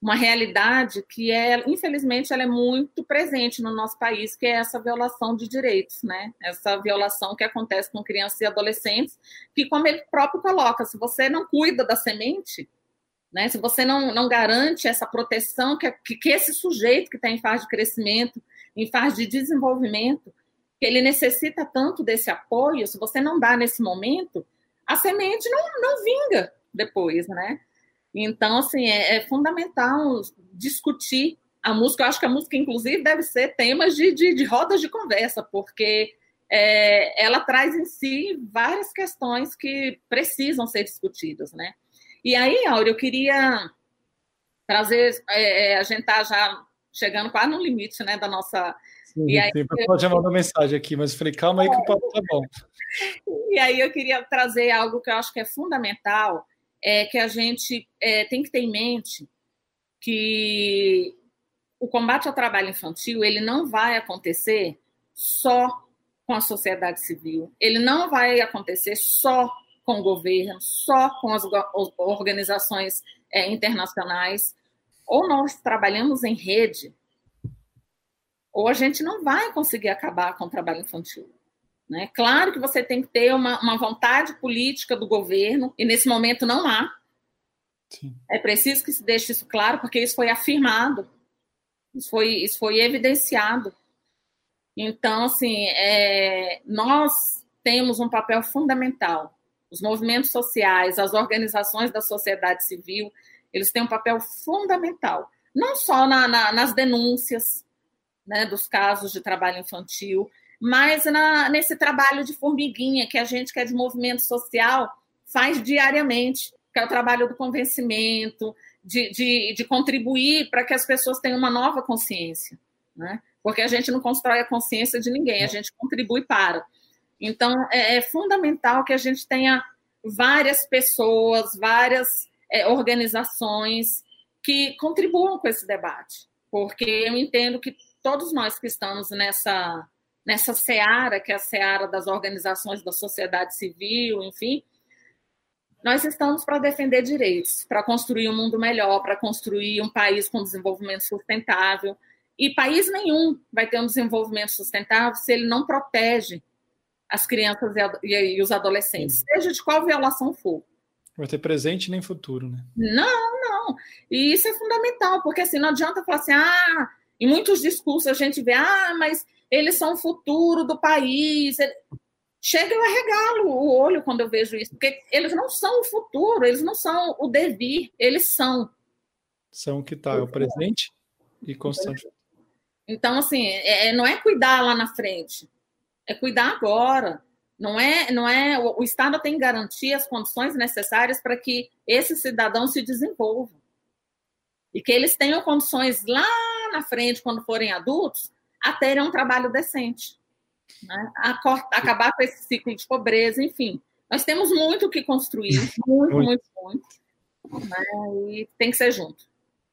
Speaker 3: uma realidade que é, infelizmente, ela é muito presente no nosso país, que é essa violação de direitos, né? Essa violação que acontece com crianças e adolescentes, que, como ele próprio coloca, se você não cuida da semente, né? Se você não, não garante essa proteção que, que esse sujeito que está em fase de crescimento, em fase de desenvolvimento, que ele necessita tanto desse apoio, se você não dá nesse momento, a semente não, não vinga depois, né? Então, assim, é, é fundamental discutir a música. Eu acho que a música, inclusive, deve ser temas de, de, de rodas de conversa, porque é, ela traz em si várias questões que precisam ser discutidas, né? E aí, Áurea, eu queria trazer, é, é a gente está já chegando quase no limite né, da nossa.
Speaker 2: Sim, e aí, sim, eu... já mandou mensagem aqui, mas eu falei, calma aí que o papo tá bom.
Speaker 3: E aí eu queria trazer algo que eu acho que é fundamental, é que a gente é, tem que ter em mente que o combate ao trabalho infantil ele não vai acontecer só com a sociedade civil, ele não vai acontecer só com o governo, só com as organizações é, internacionais, ou nós trabalhamos em rede, ou a gente não vai conseguir acabar com o trabalho infantil. Né? Claro que você tem que ter uma, uma vontade política do governo, e nesse momento não há. Sim. É preciso que se deixe isso claro, porque isso foi afirmado, isso foi, isso foi evidenciado. Então, assim, é, nós temos um papel fundamental os movimentos sociais, as organizações da sociedade civil, eles têm um papel fundamental, não só na, na, nas denúncias né, dos casos de trabalho infantil, mas na, nesse trabalho de formiguinha que a gente que é de movimento social faz diariamente, que é o trabalho do convencimento, de, de, de contribuir para que as pessoas tenham uma nova consciência, né? porque a gente não constrói a consciência de ninguém, a gente contribui para. Então, é, é fundamental que a gente tenha várias pessoas, várias é, organizações que contribuam com esse debate, porque eu entendo que todos nós que estamos nessa, nessa seara, que é a seara das organizações da sociedade civil, enfim, nós estamos para defender direitos, para construir um mundo melhor, para construir um país com desenvolvimento sustentável. E país nenhum vai ter um desenvolvimento sustentável se ele não protege as crianças e, os adolescentes, seja de qual violação for.
Speaker 2: Vai ter presente nem futuro, né?
Speaker 3: Não, não. E isso é fundamental, porque assim, não adianta falar assim, ah, em muitos discursos a gente vê, ah, mas eles são o futuro do país. Chega eu arregalo o olho quando eu vejo isso, porque eles não são o futuro, eles não são o devir, eles são.
Speaker 2: São o que está, é o presente e constante.
Speaker 3: Então, assim, é, é, não é cuidar lá na frente, é cuidar agora. Não é, não é. O, o Estado tem que garantir as condições necessárias para que esse cidadão se desenvolva e que eles tenham condições lá na frente, quando forem adultos, a terem um trabalho decente, né? a cortar, acabar com esse ciclo de pobreza, enfim. Nós temos muito o que construir, [laughs] muito, muito, muito. Né? E tem que ser junto.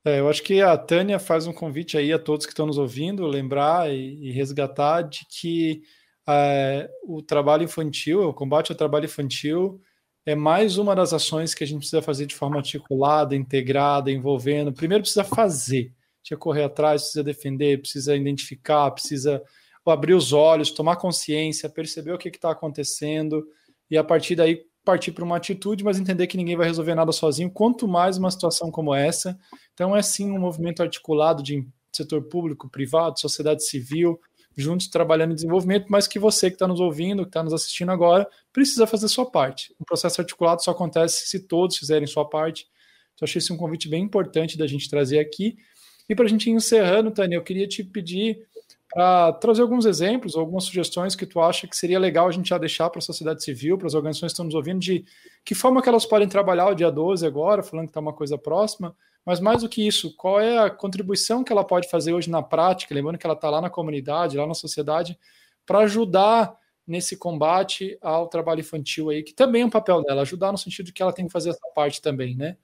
Speaker 2: É, eu acho que a Tânia faz um convite aí a todos que estão nos ouvindo, lembrar e, e resgatar de que é, o trabalho infantil, o combate ao trabalho infantil, é mais uma das ações que a gente precisa fazer de forma articulada, integrada, envolvendo. Primeiro precisa fazer, precisa correr atrás, precisa defender, precisa identificar, precisa abrir os olhos, tomar consciência, perceber o que está acontecendo e a partir daí partir para uma atitude, mas entender que ninguém vai resolver nada sozinho, quanto mais uma situação como essa. Então é sim um movimento articulado de setor público, privado, sociedade civil, juntos trabalhando em desenvolvimento, mas que você que está nos ouvindo, que está nos assistindo agora, precisa fazer sua parte. O processo articulado só acontece se todos fizerem sua parte. Então, achei esse um convite bem importante da gente trazer aqui. E para a gente ir encerrando, Tânia, eu queria te pedir para trazer alguns exemplos, algumas sugestões que tu acha que seria legal a gente já deixar para a sociedade civil, para as organizações que estão nos ouvindo, de que forma que elas podem trabalhar o dia 12 agora, falando que está uma coisa próxima, mas mais do que isso, qual é a contribuição que ela pode fazer hoje na prática, lembrando que ela está lá na comunidade, lá na sociedade, para ajudar nesse combate ao trabalho infantil aí, que também é um papel dela, ajudar no sentido que ela tem que fazer essa parte também, né?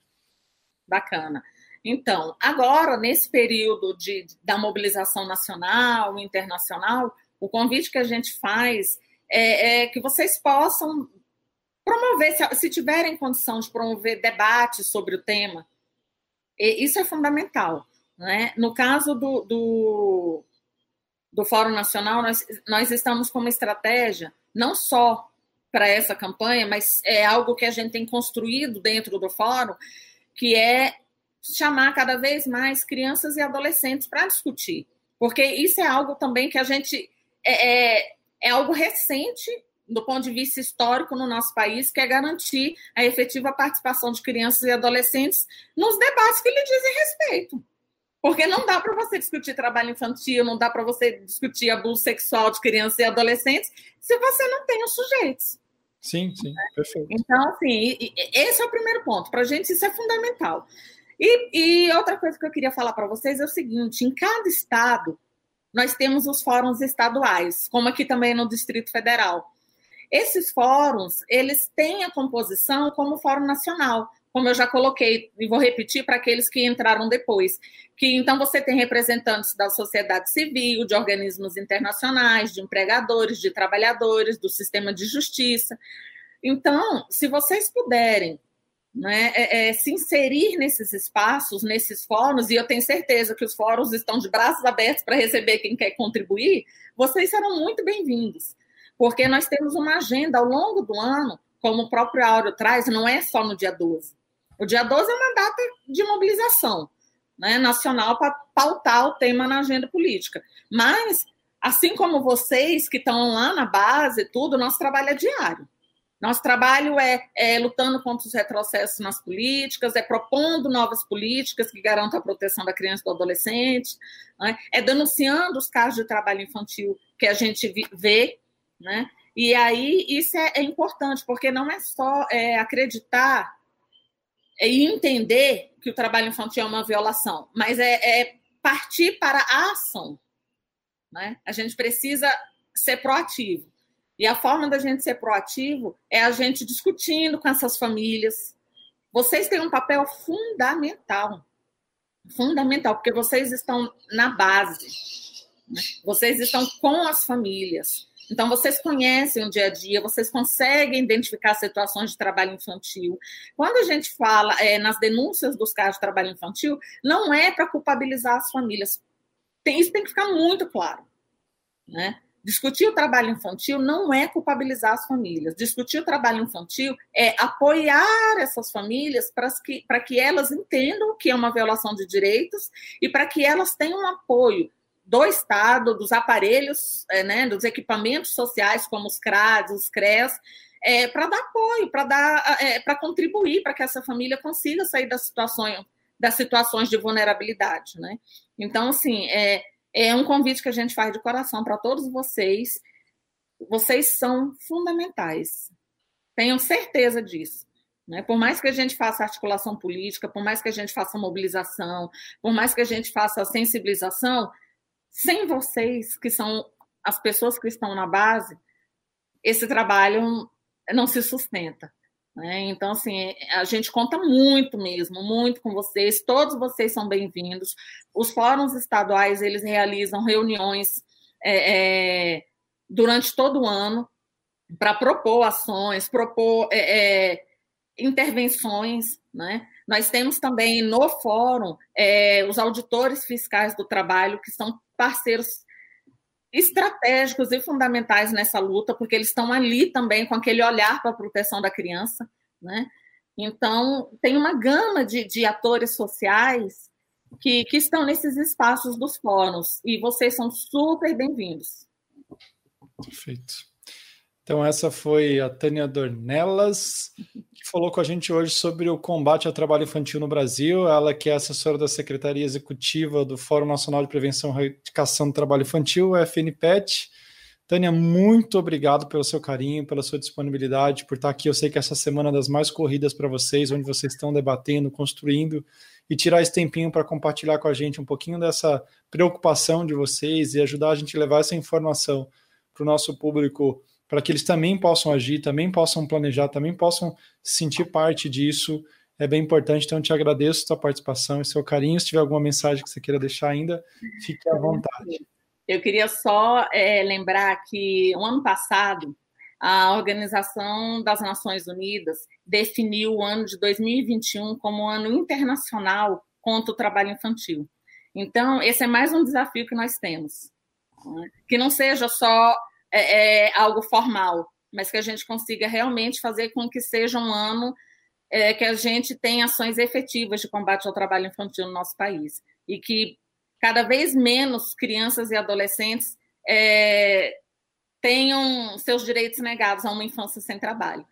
Speaker 3: Bacana. Então, agora, nesse período de, da mobilização nacional, internacional, o convite que a gente faz é, é que vocês possam promover, se, se tiverem condição de promover debates sobre o tema, isso é fundamental. Né? No caso do, do, do Fórum Nacional, nós, nós estamos com uma estratégia, não só para essa campanha, mas é algo que a gente tem construído dentro do Fórum, que é chamar cada vez mais crianças e adolescentes para discutir. Porque isso é algo também que a gente. É, é, é algo recente do ponto de vista histórico no nosso país, que é garantir a efetiva participação de crianças e adolescentes nos debates que lhe dizem respeito. Porque não dá para você discutir trabalho infantil, não dá para você discutir abuso sexual de crianças e adolescentes se você não tem os sujeitos.
Speaker 2: Sim, sim, perfeito.
Speaker 3: Então, assim, esse é o primeiro ponto. Para a gente, isso é fundamental. E, e outra coisa que eu queria falar para vocês é o seguinte: em cada estado, nós temos os fóruns estaduais, como aqui também no Distrito Federal. Esses fóruns, eles têm a composição como Fórum Nacional, como eu já coloquei, e vou repetir para aqueles que entraram depois, que então você tem representantes da sociedade civil, de organismos internacionais, de empregadores, de trabalhadores, do sistema de justiça. Então, se vocês puderem né, é, é, se inserir nesses espaços, nesses fóruns, e eu tenho certeza que os fóruns estão de braços abertos para receber quem quer contribuir, vocês serão muito bem-vindos porque nós temos uma agenda ao longo do ano, como o próprio Áureo traz, não é só no dia 12. O dia 12 é uma data de mobilização né, nacional para pautar o tema na agenda política. Mas, assim como vocês que estão lá na base, tudo, nosso trabalho é diário. Nosso trabalho é, é, lutando contra os retrocessos nas políticas, é propondo novas políticas que garantam a proteção da criança e do adolescente, né? é denunciando os casos de trabalho infantil que a gente vê né? E aí isso é, é importante, porque não é só é, acreditar e entender que o trabalho infantil é uma violação, mas é, é partir para a ação. Né? A gente precisa ser proativo. E a forma da gente ser proativo é a gente discutindo com essas famílias. Vocês têm um papel fundamental. Fundamental, porque vocês estão na base. Né? Vocês estão com as famílias. Então, vocês conhecem o dia a dia, vocês conseguem identificar situações de trabalho infantil. Quando a gente fala é, nas denúncias dos casos de trabalho infantil, não é para culpabilizar as famílias. Tem, isso tem que ficar muito claro. Né? Discutir o trabalho infantil não é culpabilizar as famílias. Discutir o trabalho infantil é apoiar essas famílias para que, que elas entendam que é uma violação de direitos e para que elas tenham apoio do Estado, dos aparelhos, é, né, dos equipamentos sociais, como os CRAS, os CRES, é, para dar apoio, para dar, é, para contribuir para que essa família consiga sair das situações, das situações de vulnerabilidade, né? Então, assim, é, é um convite que a gente faz de coração para todos vocês. Vocês são fundamentais. Tenham certeza disso. Né? Por mais que a gente faça articulação política, por mais que a gente faça mobilização, por mais que a gente faça sensibilização, sem vocês, que são as pessoas que estão na base, esse trabalho não se sustenta. Né? Então, assim, a gente conta muito mesmo, muito com vocês. Todos vocês são bem-vindos. Os fóruns estaduais, eles realizam reuniões é, é, durante todo o ano para propor ações, propor é, é, intervenções, né? Nós temos também no fórum é, os auditores fiscais do trabalho, que são parceiros estratégicos e fundamentais nessa luta, porque eles estão ali também com aquele olhar para a proteção da criança. Né? Então, tem uma gama de, de atores sociais que, que estão nesses espaços dos fóruns, e vocês são super bem-vindos.
Speaker 2: Perfeito. Então, essa foi a Tânia Dornelas, falou com a gente hoje sobre o combate ao trabalho infantil no Brasil. Ela que é assessora da Secretaria Executiva do Fórum Nacional de Prevenção e Erradicação do Trabalho Infantil, FNPET. Tânia, muito obrigado pelo seu carinho, pela sua disponibilidade, por estar aqui. Eu sei que essa semana é das mais corridas para vocês, onde vocês estão debatendo, construindo e tirar esse tempinho para compartilhar com a gente um pouquinho dessa preocupação de vocês e ajudar a gente a levar essa informação para o nosso público para que eles também possam agir, também possam planejar, também possam sentir parte disso. É bem importante, então eu te agradeço a sua participação e seu carinho. Se tiver alguma mensagem que você queira deixar ainda, fique à vontade.
Speaker 3: Eu queria só é, lembrar que o ano passado a Organização das Nações Unidas definiu o ano de 2021 como um ano internacional contra o trabalho infantil. Então, esse é mais um desafio que nós temos. Né? Que não seja só é, é, algo formal, mas que a gente consiga realmente fazer com que seja um ano é, que a gente tenha ações efetivas de combate ao trabalho infantil no nosso país e que cada vez menos crianças e adolescentes é, tenham seus direitos negados a uma infância sem trabalho.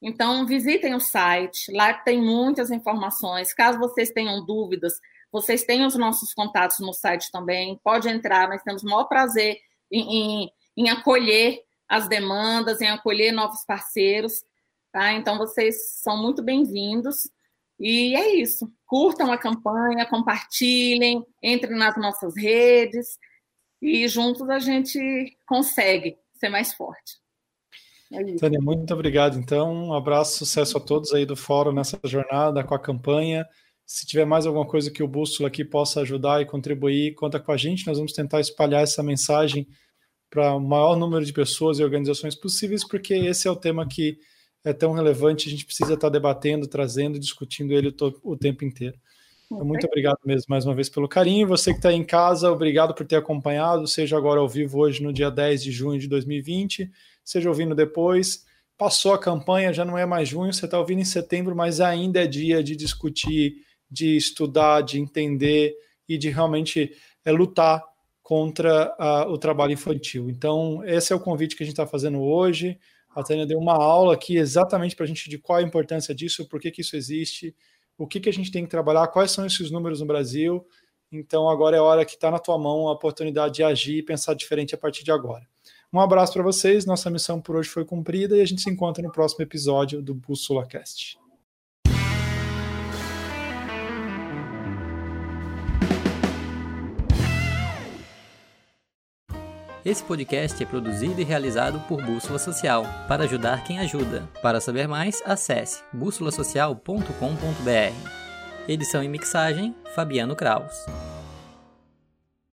Speaker 3: Então, visitem o site, lá tem muitas informações. Caso vocês tenham dúvidas, vocês têm os nossos contatos no site também, pode entrar, nós temos o maior prazer em, em em acolher as demandas, em acolher novos parceiros. Tá? Então, vocês são muito bem-vindos. E é isso. Curtam a campanha, compartilhem, entrem nas nossas redes e juntos a gente consegue ser mais forte.
Speaker 2: É Tânia, muito obrigado. Então, um abraço, sucesso a todos aí do fórum nessa jornada com a campanha. Se tiver mais alguma coisa que o Bússola aqui possa ajudar e contribuir, conta com a gente. Nós vamos tentar espalhar essa mensagem para o maior número de pessoas e organizações possíveis, porque esse é o tema que é tão relevante, a gente precisa estar debatendo, trazendo, discutindo ele o, o tempo inteiro. Então, muito obrigado mesmo mais uma vez pelo carinho. Você que está em casa, obrigado por ter acompanhado, seja agora ao vivo hoje no dia 10 de junho de 2020, seja ouvindo depois. Passou a campanha, já não é mais junho, você está ouvindo em setembro, mas ainda é dia de discutir, de estudar, de entender e de realmente é, lutar contra a, o trabalho infantil. Então, esse é o convite que a gente está fazendo hoje. A Tânia deu uma aula aqui exatamente para a gente de qual a importância disso, por que, que isso existe, o que, que a gente tem que trabalhar, quais são esses números no Brasil. Então, agora é hora que está na tua mão a oportunidade de agir e pensar diferente a partir de agora. Um abraço para vocês, nossa missão por hoje foi cumprida e a gente se encontra no próximo episódio do Bússola Cast.
Speaker 1: Esse podcast é produzido e realizado por Bússola Social, para ajudar quem ajuda. Para saber mais, acesse bússolasocial.com.br. Edição e mixagem, Fabiano Kraus.